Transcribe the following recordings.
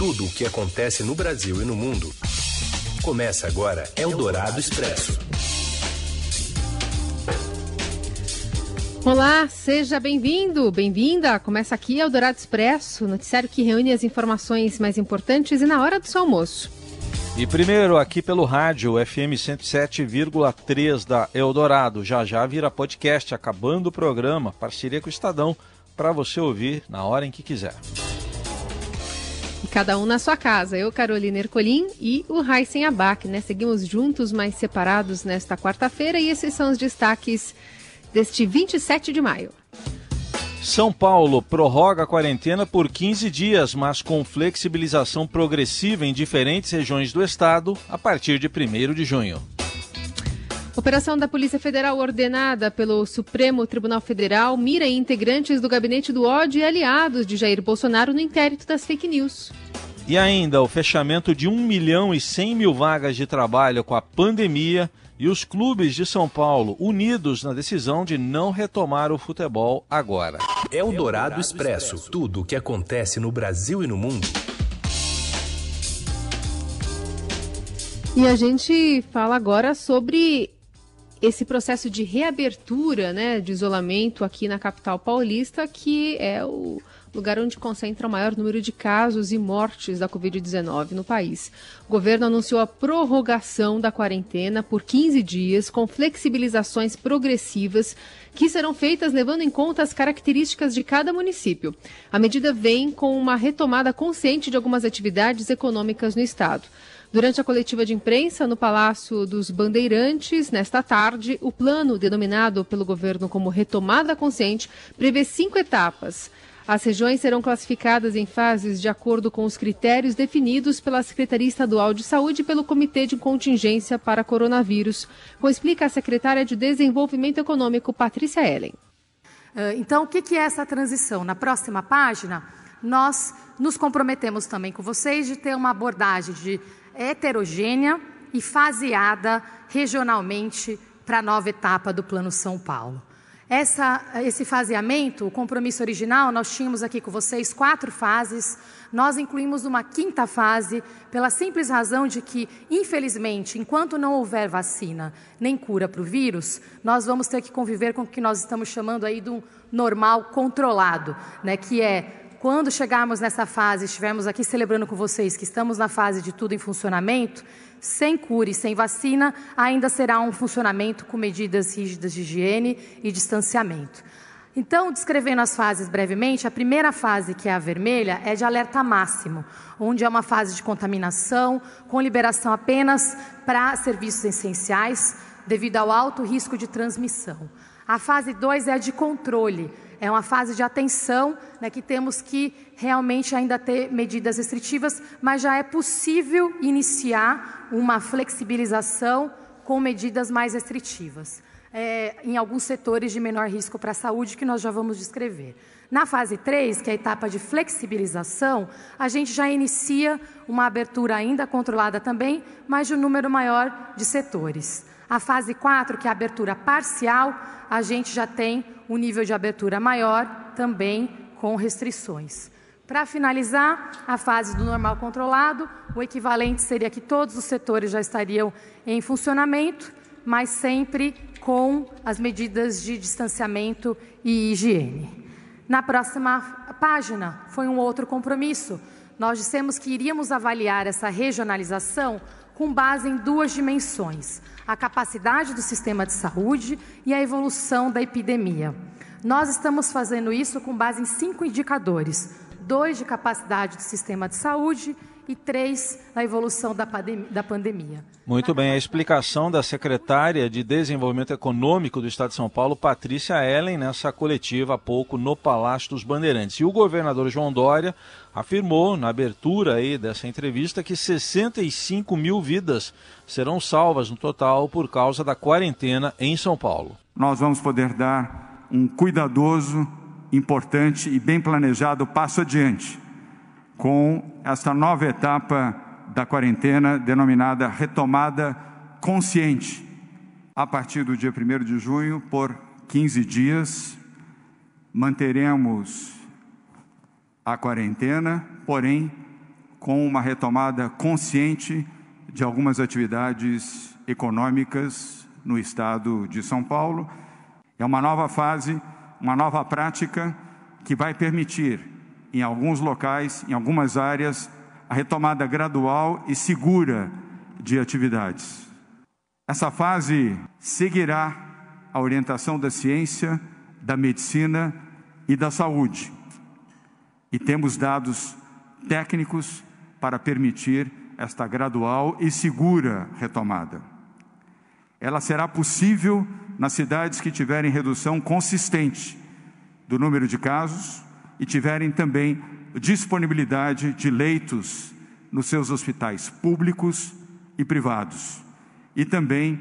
Tudo o que acontece no Brasil e no mundo. Começa agora Eldorado Expresso. Olá, seja bem-vindo, bem-vinda. Começa aqui Eldorado Expresso, noticiário que reúne as informações mais importantes e na hora do seu almoço. E primeiro aqui pelo rádio FM 107,3 da Eldorado. Já já vira podcast, acabando o programa, parceria com o Estadão, para você ouvir na hora em que quiser. Cada um na sua casa. Eu, Carolina Ercolim e o Raíssen Abac, né? Seguimos juntos, mas separados nesta quarta-feira e esses são os destaques deste 27 de maio. São Paulo prorroga a quarentena por 15 dias, mas com flexibilização progressiva em diferentes regiões do estado a partir de 1 de junho. Operação da Polícia Federal ordenada pelo Supremo Tribunal Federal mira integrantes do gabinete do ódio e aliados de Jair Bolsonaro no inquérito das fake news. E ainda o fechamento de 1 milhão e 100 mil vagas de trabalho com a pandemia e os clubes de São Paulo unidos na decisão de não retomar o futebol agora. É o Dourado Expresso. Tudo o que acontece no Brasil e no mundo. E a gente fala agora sobre esse processo de reabertura, né, de isolamento aqui na capital paulista, que é o lugar onde concentra o maior número de casos e mortes da Covid-19 no país. O governo anunciou a prorrogação da quarentena por 15 dias, com flexibilizações progressivas que serão feitas levando em conta as características de cada município. A medida vem com uma retomada consciente de algumas atividades econômicas no estado. Durante a coletiva de imprensa no Palácio dos Bandeirantes, nesta tarde, o plano, denominado pelo governo como Retomada Consciente, prevê cinco etapas. As regiões serão classificadas em fases de acordo com os critérios definidos pela Secretaria Estadual de Saúde e pelo Comitê de Contingência para Coronavírus, como explica a secretária de Desenvolvimento Econômico, Patrícia Ellen. Ah, então, o que é essa transição? Na próxima página, nós nos comprometemos também com vocês de ter uma abordagem de heterogênea e faseada regionalmente para a nova etapa do Plano São Paulo. Essa, esse faseamento, o compromisso original, nós tínhamos aqui com vocês quatro fases. Nós incluímos uma quinta fase, pela simples razão de que, infelizmente, enquanto não houver vacina nem cura para o vírus, nós vamos ter que conviver com o que nós estamos chamando aí de um normal controlado, né, que é quando chegarmos nessa fase, estivermos aqui celebrando com vocês que estamos na fase de tudo em funcionamento, sem cura e sem vacina, ainda será um funcionamento com medidas rígidas de higiene e distanciamento. Então, descrevendo as fases brevemente, a primeira fase, que é a vermelha, é de alerta máximo, onde é uma fase de contaminação, com liberação apenas para serviços essenciais, devido ao alto risco de transmissão. A fase 2 é a de controle, é uma fase de atenção, né, que temos que realmente ainda ter medidas restritivas, mas já é possível iniciar uma flexibilização com medidas mais restritivas. É, em alguns setores de menor risco para a saúde, que nós já vamos descrever. Na fase 3, que é a etapa de flexibilização, a gente já inicia uma abertura ainda controlada também, mas de um número maior de setores. A fase 4, que é a abertura parcial, a gente já tem um nível de abertura maior, também com restrições. Para finalizar, a fase do normal controlado, o equivalente seria que todos os setores já estariam em funcionamento, mas sempre com as medidas de distanciamento e higiene. Na próxima página, foi um outro compromisso. Nós dissemos que iríamos avaliar essa regionalização com base em duas dimensões: a capacidade do sistema de saúde e a evolução da epidemia. Nós estamos fazendo isso com base em cinco indicadores: dois de capacidade do sistema de saúde e três na evolução da, da pandemia. Muito bem, a explicação da secretária de Desenvolvimento Econômico do Estado de São Paulo, Patrícia Ellen, nessa coletiva há pouco no Palácio dos Bandeirantes. E o governador João Dória afirmou na abertura aí dessa entrevista que 65 mil vidas serão salvas no total por causa da quarentena em São Paulo. Nós vamos poder dar um cuidadoso, importante e bem planejado passo adiante com esta nova etapa da quarentena denominada retomada consciente. A partir do dia 1 de junho, por 15 dias, manteremos a quarentena, porém com uma retomada consciente de algumas atividades econômicas no estado de São Paulo. É uma nova fase, uma nova prática que vai permitir, em alguns locais, em algumas áreas, a retomada gradual e segura de atividades. Essa fase seguirá a orientação da ciência, da medicina e da saúde. E temos dados técnicos para permitir esta gradual e segura retomada. Ela será possível nas cidades que tiverem redução consistente do número de casos e tiverem também disponibilidade de leitos nos seus hospitais públicos e privados. E também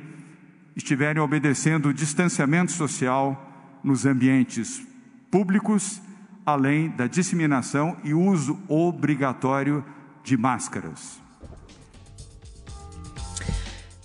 estiverem obedecendo o distanciamento social nos ambientes públicos, além da disseminação e uso obrigatório de máscaras.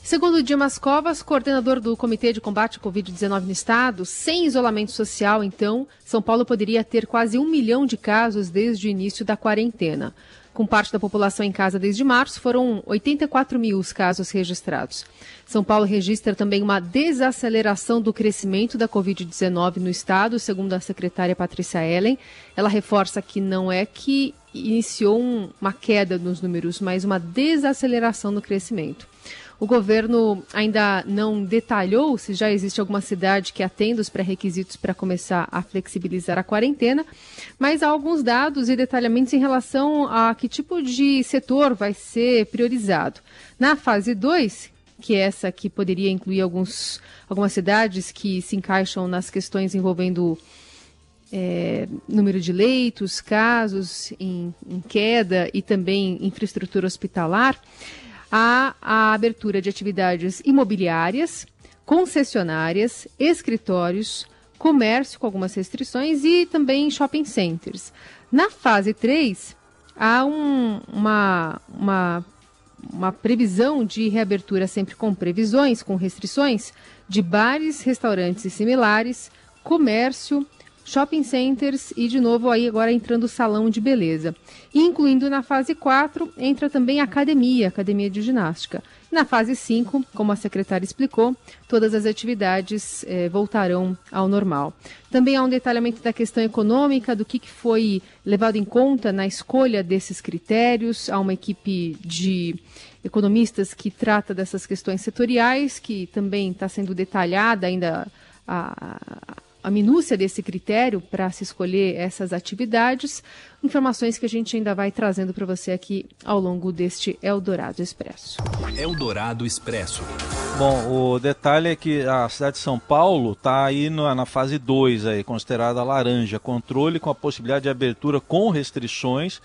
Segundo Dimas Covas, coordenador do Comitê de Combate à Covid-19 no Estado, sem isolamento social, então, São Paulo poderia ter quase um milhão de casos desde o início da quarentena. Com parte da população em casa desde março, foram 84 mil os casos registrados. São Paulo registra também uma desaceleração do crescimento da Covid-19 no estado, segundo a secretária Patrícia Ellen. Ela reforça que não é que iniciou um, uma queda nos números, mas uma desaceleração no crescimento. O governo ainda não detalhou se já existe alguma cidade que atenda os pré-requisitos para começar a flexibilizar a quarentena, mas há alguns dados e detalhamentos em relação a que tipo de setor vai ser priorizado. Na fase 2, que é essa que poderia incluir alguns, algumas cidades que se encaixam nas questões envolvendo é, número de leitos, casos em, em queda e também infraestrutura hospitalar há a abertura de atividades imobiliárias, concessionárias, escritórios, comércio com algumas restrições e também shopping centers. Na fase 3, há um, uma, uma, uma previsão de reabertura sempre com previsões, com restrições, de bares, restaurantes e similares, comércio, shopping centers e, de novo, aí agora entrando o salão de beleza. Incluindo na fase 4, entra também a academia, academia de ginástica. Na fase 5, como a secretária explicou, todas as atividades eh, voltarão ao normal. Também há um detalhamento da questão econômica, do que, que foi levado em conta na escolha desses critérios. Há uma equipe de economistas que trata dessas questões setoriais, que também está sendo detalhada ainda a, a minúcia desse critério para se escolher essas atividades, informações que a gente ainda vai trazendo para você aqui ao longo deste Eldorado Expresso. Eldorado Expresso. Bom, o detalhe é que a cidade de São Paulo está aí na, na fase 2, aí, considerada laranja, controle com a possibilidade de abertura com restrições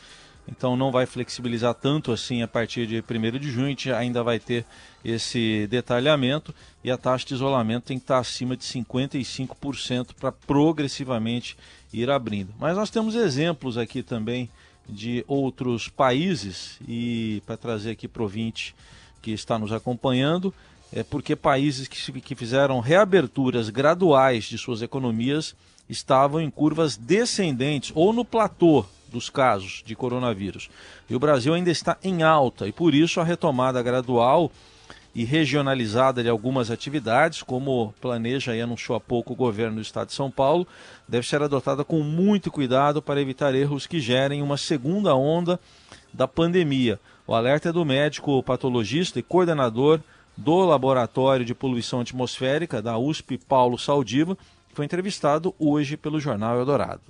então não vai flexibilizar tanto assim a partir de 1 de junho, a gente ainda vai ter esse detalhamento e a taxa de isolamento tem que estar acima de 55% para progressivamente ir abrindo. Mas nós temos exemplos aqui também de outros países e para trazer aqui para o que está nos acompanhando, é porque países que, que fizeram reaberturas graduais de suas economias estavam em curvas descendentes ou no platô dos casos de coronavírus. E o Brasil ainda está em alta e por isso a retomada gradual e regionalizada de algumas atividades, como planeja e anunciou há pouco o governo do estado de São Paulo, deve ser adotada com muito cuidado para evitar erros que gerem uma segunda onda da pandemia. O alerta é do médico patologista e coordenador do Laboratório de Poluição Atmosférica da USP, Paulo Saldiva, que foi entrevistado hoje pelo jornal Eldorado.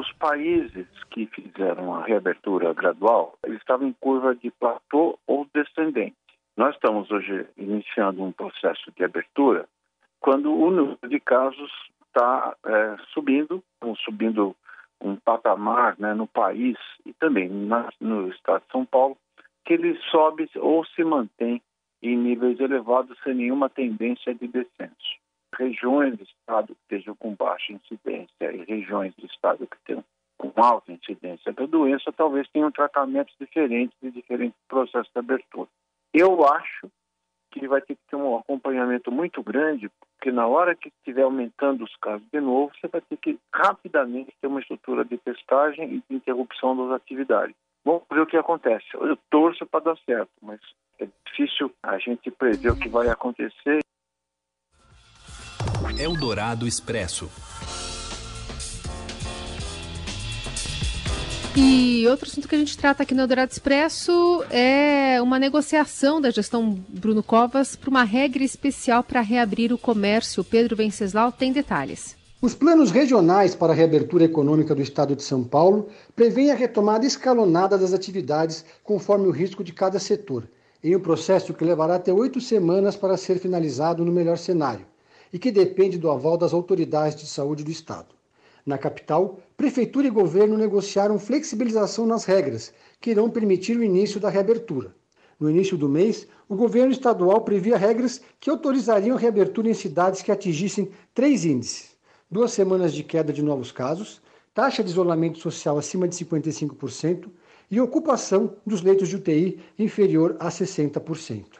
Os países que fizeram a reabertura gradual, estavam em curva de platô ou descendente. Nós estamos hoje iniciando um processo de abertura quando o número de casos está é, subindo, subindo um patamar né, no país e também na, no estado de São Paulo, que ele sobe ou se mantém em níveis elevados sem nenhuma tendência de descenso regiões do estado que estejam com baixa incidência e regiões do estado que estejam com alta incidência da doença, talvez tenham tratamentos diferentes de diferentes processos de abertura. Eu acho que vai ter que ter um acompanhamento muito grande, porque na hora que estiver aumentando os casos de novo, você vai ter que rapidamente ter uma estrutura de testagem e de interrupção das atividades. Vamos ver o que acontece. Eu torço para dar certo, mas é difícil a gente prever o que vai acontecer. Eldorado Expresso. E outro assunto que a gente trata aqui no Eldorado Expresso é uma negociação da gestão Bruno Covas para uma regra especial para reabrir o comércio. Pedro Venceslau tem detalhes. Os planos regionais para a reabertura econômica do estado de São Paulo prevêem a retomada escalonada das atividades conforme o risco de cada setor, em um processo que levará até oito semanas para ser finalizado no melhor cenário e que depende do aval das autoridades de saúde do estado. Na capital, prefeitura e governo negociaram flexibilização nas regras, que irão permitir o início da reabertura. No início do mês, o governo estadual previa regras que autorizariam a reabertura em cidades que atingissem três índices duas semanas de queda de novos casos, taxa de isolamento social acima de 55% e ocupação dos leitos de UTI inferior a 60%.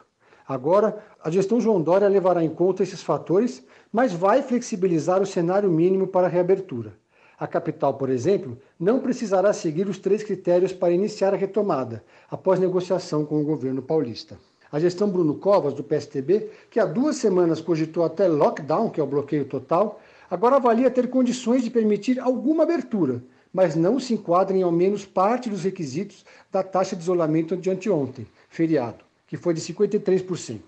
Agora, a gestão João Dória levará em conta esses fatores, mas vai flexibilizar o cenário mínimo para a reabertura. A capital, por exemplo, não precisará seguir os três critérios para iniciar a retomada, após negociação com o governo paulista. A gestão Bruno Covas, do PSTB, que há duas semanas cogitou até lockdown, que é o bloqueio total, agora avalia ter condições de permitir alguma abertura, mas não se enquadra em ao menos parte dos requisitos da taxa de isolamento de anteontem, feriado, que foi de 53%.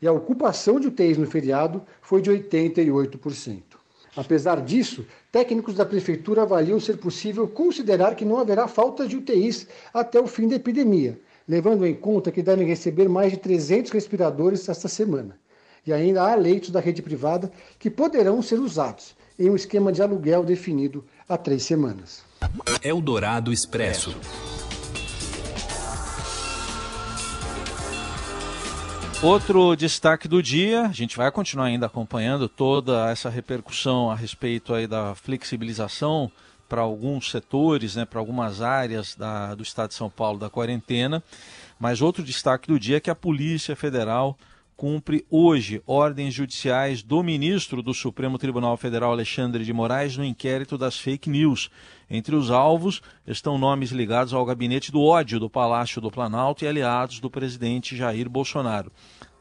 E a ocupação de UTIs no feriado foi de 88%. Apesar disso, técnicos da prefeitura avaliam ser possível considerar que não haverá falta de UTIs até o fim da epidemia, levando em conta que devem receber mais de 300 respiradores esta semana e ainda há leitos da rede privada que poderão ser usados em um esquema de aluguel definido há três semanas. Eldorado Expresso. Outro destaque do dia, a gente vai continuar ainda acompanhando toda essa repercussão a respeito aí da flexibilização para alguns setores, né, para algumas áreas da, do estado de São Paulo da quarentena. Mas outro destaque do dia é que a Polícia Federal cumpre hoje ordens judiciais do ministro do Supremo Tribunal Federal, Alexandre de Moraes, no inquérito das fake news. Entre os alvos estão nomes ligados ao gabinete do ódio do Palácio do Planalto e aliados do presidente Jair Bolsonaro.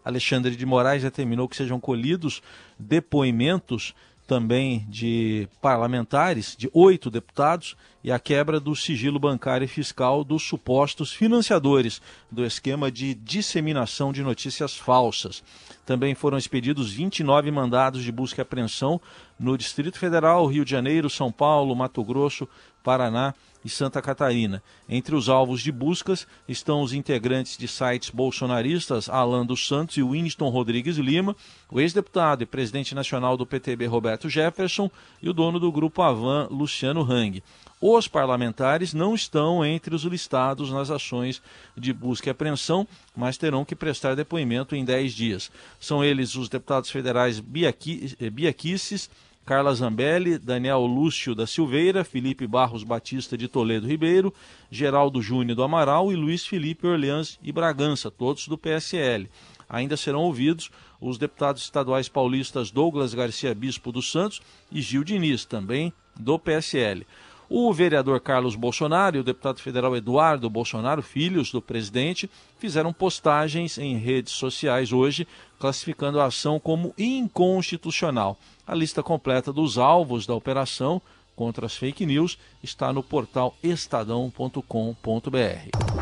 Alexandre de Moraes determinou que sejam colhidos depoimentos também de parlamentares, de oito deputados, e a quebra do sigilo bancário e fiscal dos supostos financiadores do esquema de disseminação de notícias falsas. Também foram expedidos 29 mandados de busca e apreensão no Distrito Federal, Rio de Janeiro, São Paulo, Mato Grosso, Paraná e Santa Catarina. Entre os alvos de buscas estão os integrantes de sites bolsonaristas Alan dos Santos e Winston Rodrigues Lima, o ex-deputado e presidente nacional do PTB Roberto Jefferson e o dono do grupo Avan Luciano Hang. Os parlamentares não estão entre os listados nas ações de busca e apreensão, mas terão que prestar depoimento em 10 dias. São eles os deputados federais Bia Kicis, Carla Zambelli, Daniel Lúcio da Silveira, Felipe Barros Batista de Toledo Ribeiro, Geraldo Júnior do Amaral e Luiz Felipe Orleans e Bragança, todos do PSL. Ainda serão ouvidos os deputados estaduais paulistas Douglas Garcia Bispo dos Santos e Gil Diniz, também do PSL. O vereador Carlos Bolsonaro e o deputado federal Eduardo Bolsonaro, filhos do presidente, fizeram postagens em redes sociais hoje, classificando a ação como inconstitucional. A lista completa dos alvos da operação contra as fake news está no portal estadão.com.br.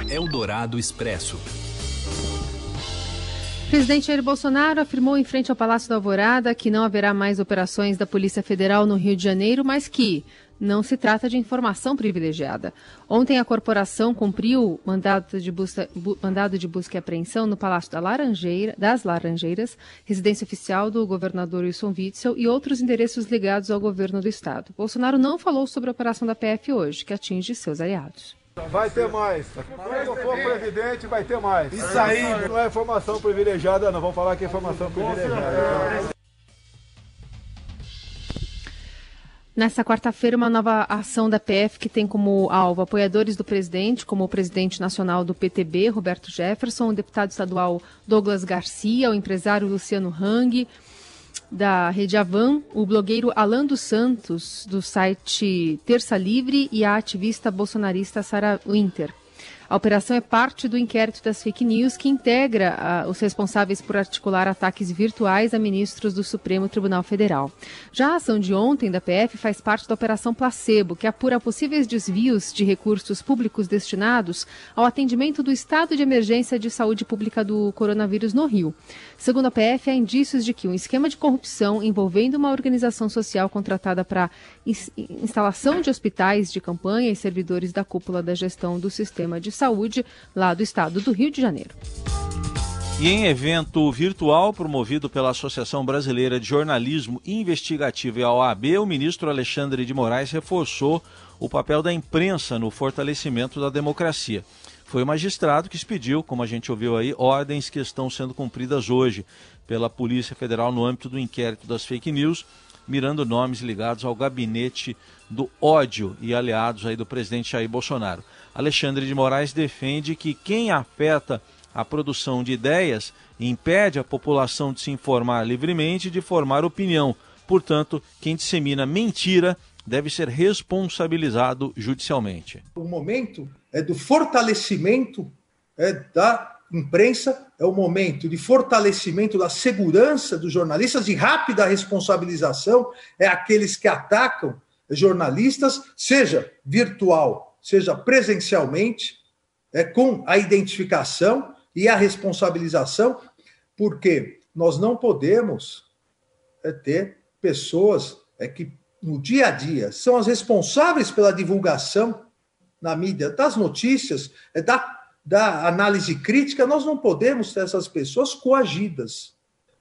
Eldorado Expresso. Presidente Jair Bolsonaro afirmou em frente ao Palácio da Alvorada que não haverá mais operações da Polícia Federal no Rio de Janeiro, mas que não se trata de informação privilegiada. Ontem a corporação cumpriu mandado de busca, bu, mandado de busca e apreensão no Palácio da Laranjeira, das Laranjeiras, residência oficial do governador Wilson Witzel e outros endereços ligados ao governo do estado. Bolsonaro não falou sobre a operação da PF hoje, que atinge seus aliados. Vai ter mais. Quando eu for presidente, vai ter mais. Isso aí não é informação privilegiada, não. Vamos falar que é informação privilegiada. Nessa quarta-feira, uma nova ação da PF que tem como alvo apoiadores do presidente, como o presidente nacional do PTB, Roberto Jefferson, o deputado estadual Douglas Garcia, o empresário Luciano Hang, da Rede Avan, o blogueiro Alan dos Santos, do site Terça Livre, e a ativista bolsonarista Sara Winter. A operação é parte do inquérito das fake news que integra uh, os responsáveis por articular ataques virtuais a ministros do Supremo Tribunal Federal. Já a ação de ontem da PF faz parte da Operação Placebo, que apura possíveis desvios de recursos públicos destinados ao atendimento do estado de emergência de saúde pública do coronavírus no Rio. Segundo a PF, há indícios de que um esquema de corrupção envolvendo uma organização social contratada para instalação de hospitais de campanha e servidores da cúpula da gestão do sistema de saúde lá do estado do Rio de Janeiro. E em evento virtual promovido pela Associação Brasileira de Jornalismo Investigativo e a OAB, o ministro Alexandre de Moraes reforçou o papel da imprensa no fortalecimento da democracia. Foi o magistrado que expediu, como a gente ouviu aí, ordens que estão sendo cumpridas hoje pela Polícia Federal no âmbito do inquérito das fake news, mirando nomes ligados ao gabinete do ódio e aliados aí do presidente Jair Bolsonaro. Alexandre de Moraes defende que quem afeta a produção de ideias impede a população de se informar livremente e de formar opinião. Portanto, quem dissemina mentira deve ser responsabilizado judicialmente. O momento é do fortalecimento é, da imprensa, é o momento de fortalecimento da segurança dos jornalistas, de rápida responsabilização, é aqueles que atacam jornalistas, seja virtual, seja presencialmente, é, com a identificação e a responsabilização, porque nós não podemos é, ter pessoas é, que no dia a dia são as responsáveis pela divulgação na mídia das notícias, é, da, da análise crítica, nós não podemos ter essas pessoas coagidas,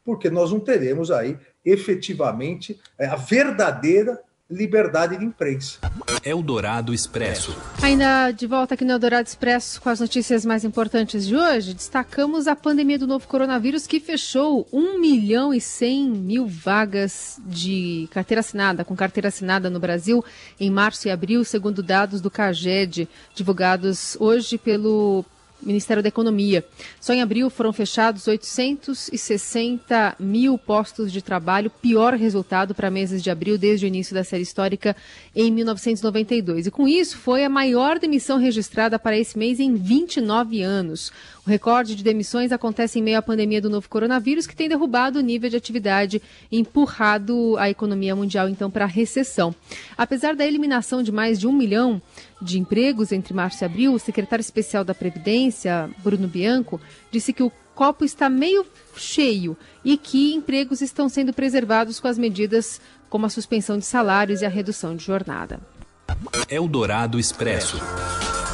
porque nós não teremos aí efetivamente é, a verdadeira liberdade de imprensa. Eldorado Expresso. Ainda de volta aqui no Eldorado Expresso com as notícias mais importantes de hoje, destacamos a pandemia do novo coronavírus que fechou 1 milhão e 100 mil vagas de carteira assinada, com carteira assinada no Brasil em março e abril, segundo dados do CAGED, divulgados hoje pelo Ministério da Economia. Só em abril foram fechados 860 mil postos de trabalho, pior resultado para meses de abril desde o início da série histórica em 1992. E com isso foi a maior demissão registrada para esse mês em 29 anos. O recorde de demissões acontece em meio à pandemia do novo coronavírus, que tem derrubado o nível de atividade e empurrado a economia mundial, então, para a recessão. Apesar da eliminação de mais de um milhão de empregos entre março e abril, o secretário especial da Previdência, Bruno Bianco, disse que o copo está meio cheio e que empregos estão sendo preservados com as medidas como a suspensão de salários e a redução de jornada. Eldorado Expresso.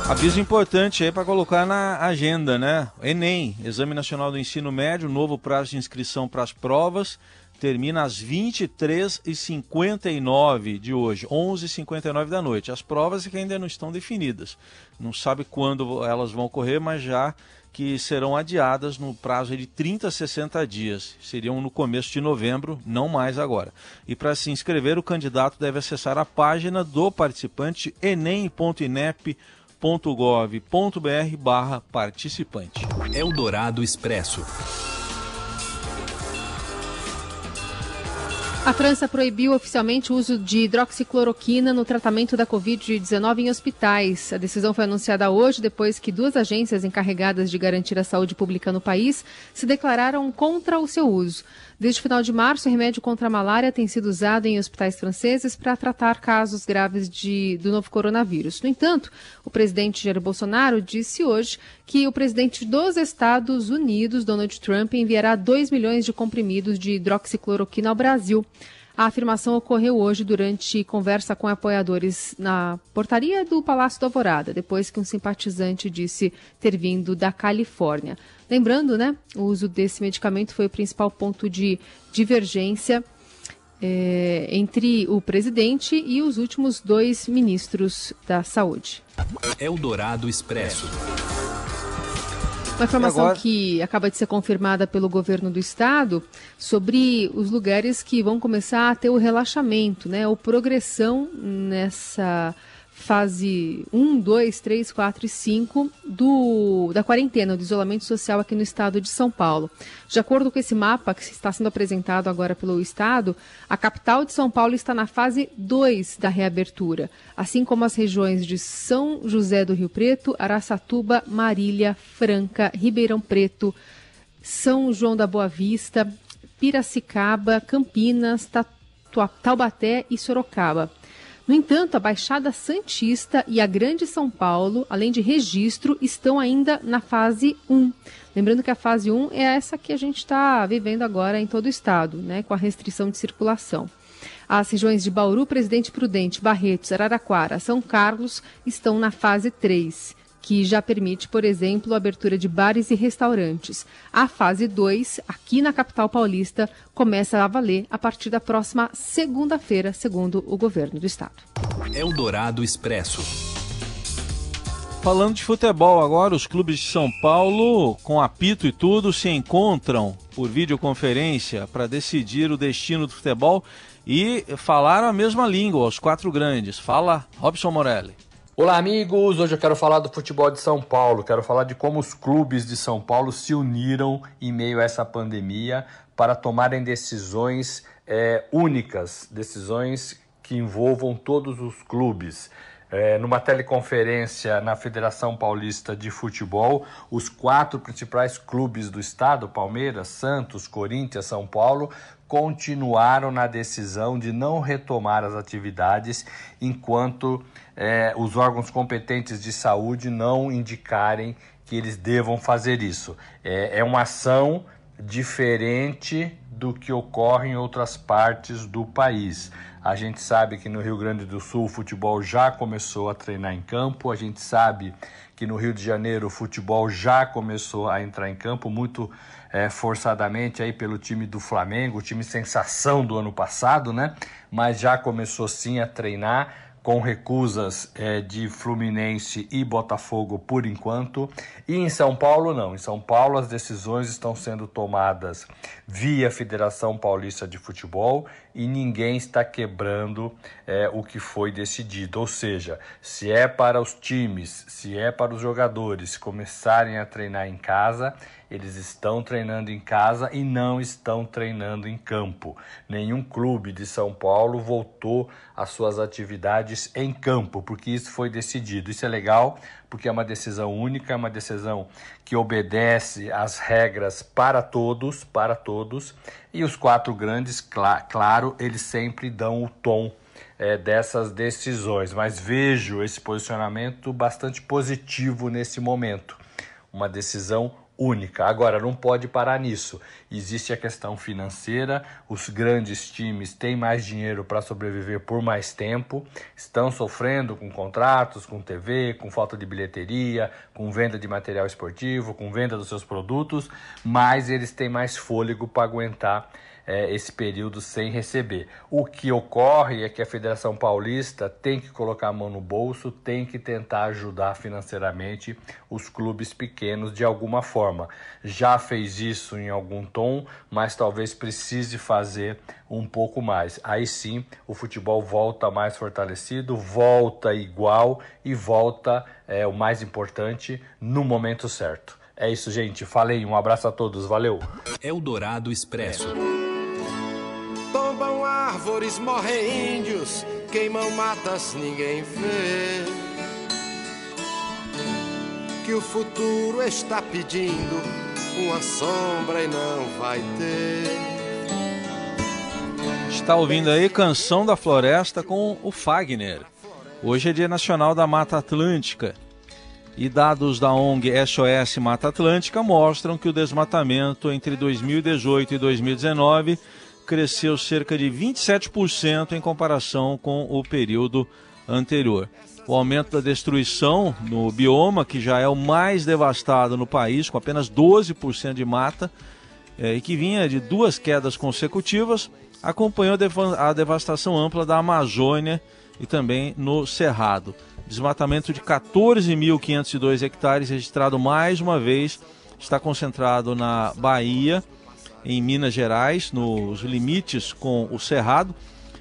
Aviso importante aí para colocar na agenda, né? Enem, Exame Nacional do Ensino Médio, novo prazo de inscrição para as provas, termina às 23h59 de hoje, 11h59 da noite. As provas que ainda não estão definidas. Não sabe quando elas vão ocorrer, mas já que serão adiadas no prazo de 30 a 60 dias. Seriam no começo de novembro, não mais agora. E para se inscrever, o candidato deve acessar a página do participante enem.inep.com www.gov.br barra participante. Eldorado Expresso. A França proibiu oficialmente o uso de hidroxicloroquina no tratamento da Covid-19 em hospitais. A decisão foi anunciada hoje, depois que duas agências encarregadas de garantir a saúde pública no país se declararam contra o seu uso. Desde o final de março, o remédio contra a malária tem sido usado em hospitais franceses para tratar casos graves de, do novo coronavírus. No entanto, o presidente Jair Bolsonaro disse hoje que o presidente dos Estados Unidos, Donald Trump, enviará 2 milhões de comprimidos de hidroxicloroquina ao Brasil. A afirmação ocorreu hoje durante conversa com apoiadores na portaria do Palácio do Alvorada, depois que um simpatizante disse ter vindo da Califórnia. Lembrando, né, o uso desse medicamento foi o principal ponto de divergência é, entre o presidente e os últimos dois ministros da Saúde. Eldorado Expresso. Uma informação agora... que acaba de ser confirmada pelo governo do estado sobre os lugares que vão começar a ter o relaxamento, né, ou progressão nessa fase 1, 2, 3, 4 e 5 do, da quarentena, do isolamento social aqui no estado de São Paulo. De acordo com esse mapa que está sendo apresentado agora pelo estado, a capital de São Paulo está na fase 2 da reabertura, assim como as regiões de São José do Rio Preto, Araçatuba, Marília, Franca, Ribeirão Preto, São João da Boa Vista, Piracicaba, Campinas, Taubaté e Sorocaba. No entanto, a Baixada Santista e a Grande São Paulo, além de registro, estão ainda na fase 1. Lembrando que a fase 1 é essa que a gente está vivendo agora em todo o estado, né, com a restrição de circulação. As regiões de Bauru, Presidente Prudente, Barretos, Araraquara, São Carlos estão na fase 3 que já permite, por exemplo, a abertura de bares e restaurantes. A fase 2, aqui na capital paulista, começa a valer a partir da próxima segunda-feira, segundo o governo do estado. Eldorado Expresso. Falando de futebol agora, os clubes de São Paulo, com apito e tudo, se encontram por videoconferência para decidir o destino do futebol e falaram a mesma língua, os quatro grandes. Fala, Robson Morelli. Olá, amigos! Hoje eu quero falar do futebol de São Paulo. Quero falar de como os clubes de São Paulo se uniram em meio a essa pandemia para tomarem decisões é, únicas, decisões que envolvam todos os clubes. É, numa teleconferência na Federação Paulista de Futebol, os quatro principais clubes do estado, Palmeiras, Santos, Corinthians, São Paulo, continuaram na decisão de não retomar as atividades enquanto é, os órgãos competentes de saúde não indicarem que eles devam fazer isso. É, é uma ação diferente do que ocorre em outras partes do país. A gente sabe que no Rio Grande do Sul o futebol já começou a treinar em campo, a gente sabe que no Rio de Janeiro o futebol já começou a entrar em campo, muito é, forçadamente aí pelo time do Flamengo, o time sensação do ano passado, né? Mas já começou sim a treinar com recusas é, de Fluminense e Botafogo por enquanto. E em São Paulo, não. Em São Paulo, as decisões estão sendo tomadas via Federação Paulista de Futebol e ninguém está quebrando é, o que foi decidido. Ou seja, se é para os times, se é para os jogadores começarem a treinar em casa, eles estão treinando em casa e não estão treinando em campo. Nenhum clube de São Paulo voltou às suas atividades em campo, porque isso foi decidido. Isso é legal, porque é uma decisão única, é uma decisão que obedece às regras para todos, para todos. E os quatro grandes, claro, eles sempre dão o tom é, dessas decisões, mas vejo esse posicionamento bastante positivo nesse momento. Uma decisão única. Agora, não pode parar nisso. Existe a questão financeira, os grandes times têm mais dinheiro para sobreviver por mais tempo, estão sofrendo com contratos, com TV, com falta de bilheteria, com venda de material esportivo, com venda dos seus produtos, mas eles têm mais fôlego para aguentar é, esse período sem receber. O que ocorre é que a Federação Paulista tem que colocar a mão no bolso, tem que tentar ajudar financeiramente os clubes pequenos de alguma forma. Já fez isso em algum tom, mas talvez precise fazer um pouco mais. Aí sim o futebol volta mais fortalecido, volta igual e volta, é, o mais importante, no momento certo. É isso, gente. Falei. Um abraço a todos. Valeu. Eldorado Expresso árvores, morrem índios, queimam matas, ninguém vê. Que o futuro está pedindo uma sombra e não vai ter. Está ouvindo aí Canção da Floresta com o Fagner. Hoje é Dia Nacional da Mata Atlântica. E dados da ONG SOS Mata Atlântica mostram que o desmatamento entre 2018 e 2019 cresceu cerca de 27% em comparação com o período anterior. O aumento da destruição no bioma, que já é o mais devastado no país, com apenas 12% de mata, é, e que vinha de duas quedas consecutivas, acompanhou a devastação ampla da Amazônia e também no Cerrado. Desmatamento de 14.502 hectares registrado mais uma vez, está concentrado na Bahia em Minas Gerais, nos limites com o Cerrado,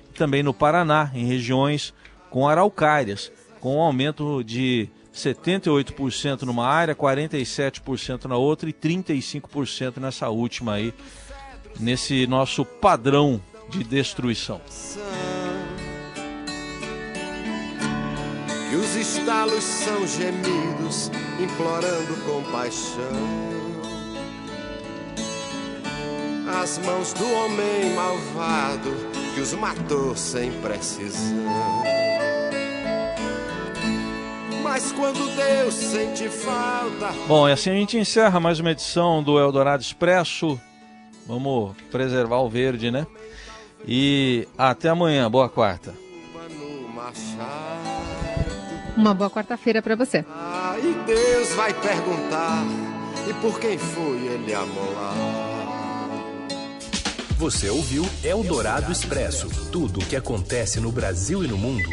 e também no Paraná, em regiões com araucárias, com um aumento de 78% numa área, 47% na outra e 35% nessa última aí, nesse nosso padrão de destruição. E os estalos são gemidos, implorando compaixão. As mãos do homem malvado que os matou sem precisão. Mas quando Deus sente falta. Bom, e assim a gente encerra mais uma edição do Eldorado Expresso. Vamos preservar o verde, né? E até amanhã. Boa quarta. Uma boa quarta-feira para você. Ah, e Deus vai perguntar: e por quem foi ele amolar? Você ouviu Eldorado Expresso tudo o que acontece no Brasil e no mundo